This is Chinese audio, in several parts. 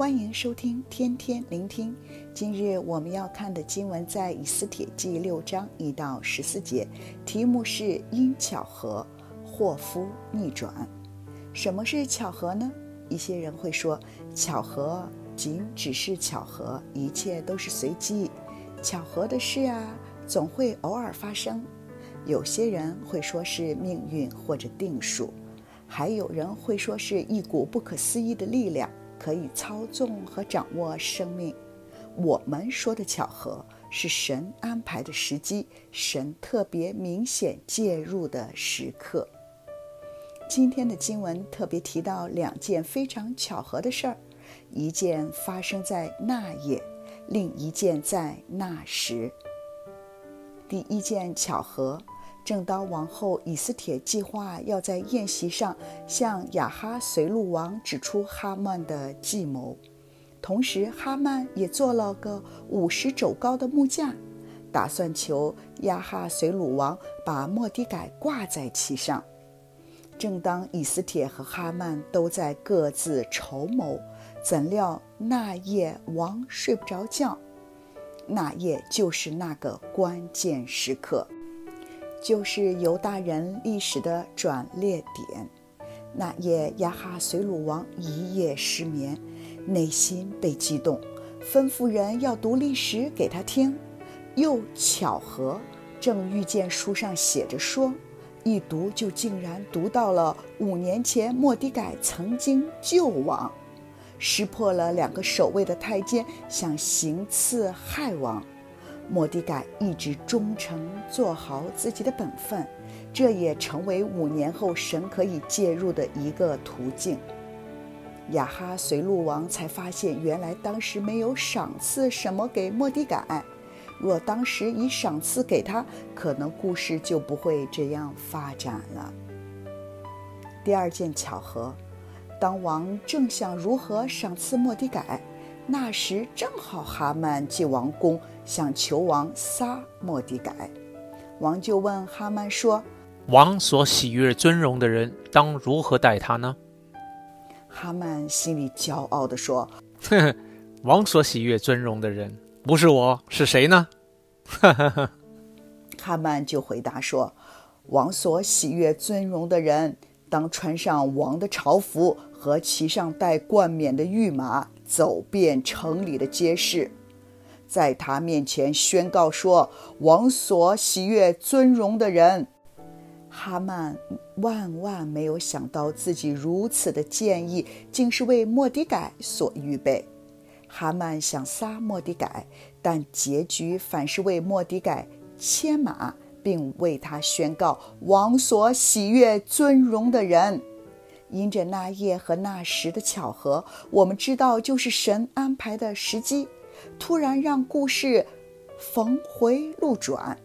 欢迎收听天天聆听。今日我们要看的经文在以斯帖记六章一到十四节，题目是因巧合祸福逆转。什么是巧合呢？一些人会说，巧合仅只是巧合，一切都是随机。巧合的事啊，总会偶尔发生。有些人会说是命运或者定数，还有人会说是一股不可思议的力量。可以操纵和掌握生命。我们说的巧合是神安排的时机，神特别明显介入的时刻。今天的经文特别提到两件非常巧合的事儿，一件发生在那夜，另一件在那时。第一件巧合。正当王后以斯帖计划要在宴席上向亚哈随鲁王指出哈曼的计谋，同时哈曼也做了个五十肘高的木架，打算求亚哈随鲁王把莫底改挂在其上。正当以斯帖和哈曼都在各自筹谋，怎料那夜王睡不着觉，那夜就是那个关键时刻。就是犹大人历史的转捩点。那夜，亚哈随鲁王一夜失眠，内心被激动，吩咐人要读历史给他听。又巧合，正遇见书上写着说，一读就竟然读到了五年前莫迪改曾经救王，识破了两个守卫的太监想行刺害王。莫迪改一直忠诚做好自己的本分，这也成为五年后神可以介入的一个途径。亚哈随路王才发现，原来当时没有赏赐什么给末底改。若当时已赏赐给他，可能故事就不会这样发展了。第二件巧合，当王正想如何赏赐莫迪改。那时正好哈曼进王宫，想求王杀莫迪改。王就问哈曼说：“王所喜悦尊荣的人，当如何待他呢？”哈曼心里骄傲地说：“呵呵，王所喜悦尊荣的人，不是我，是谁呢？”哈哈哈。哈曼就回答说：“王所喜悦尊荣的人，当穿上王的朝服和骑上带冠冕的御马。”走遍城里的街市，在他面前宣告说：“王所喜悦尊荣的人。”哈曼万万没有想到，自己如此的建议竟是为末底改所预备。哈曼想杀末底改，但结局反是为末底改牵马，并为他宣告：“王所喜悦尊荣的人。”因着那夜和那时的巧合，我们知道就是神安排的时机，突然让故事峰回路转。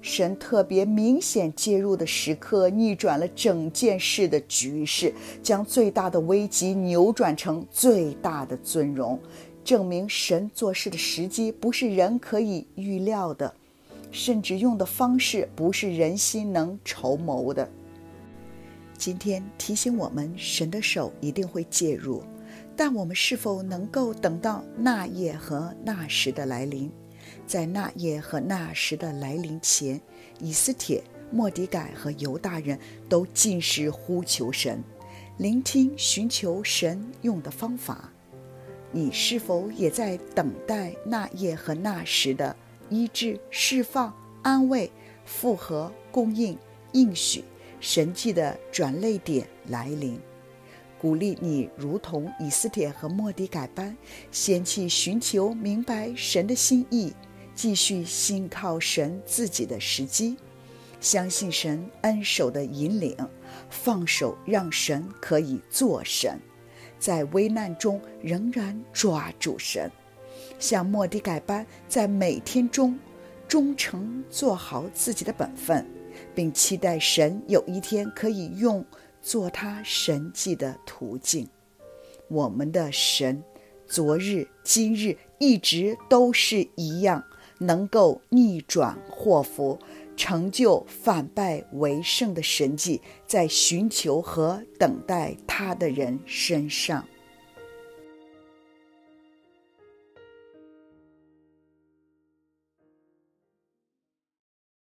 神特别明显介入的时刻，逆转了整件事的局势，将最大的危机扭转成最大的尊荣，证明神做事的时机不是人可以预料的，甚至用的方式不是人心能筹谋的。今天提醒我们，神的手一定会介入，但我们是否能够等到那夜和那时的来临？在那夜和那时的来临前，以斯帖、莫迪改和犹大人都尽是呼求神，聆听、寻求神用的方法。你是否也在等待那夜和那时的医治、释放、安慰、复合、供应、应许？神迹的转捩点来临，鼓励你如同以斯帖和莫底改般，先去寻求明白神的心意，继续信靠神自己的时机，相信神恩手的引领，放手让神可以做神，在危难中仍然抓住神，像莫底改般，在每天中忠诚做好自己的本分。并期待神有一天可以用做他神迹的途径。我们的神，昨日、今日一直都是一样，能够逆转祸福，成就反败为胜的神迹，在寻求和等待他的人身上。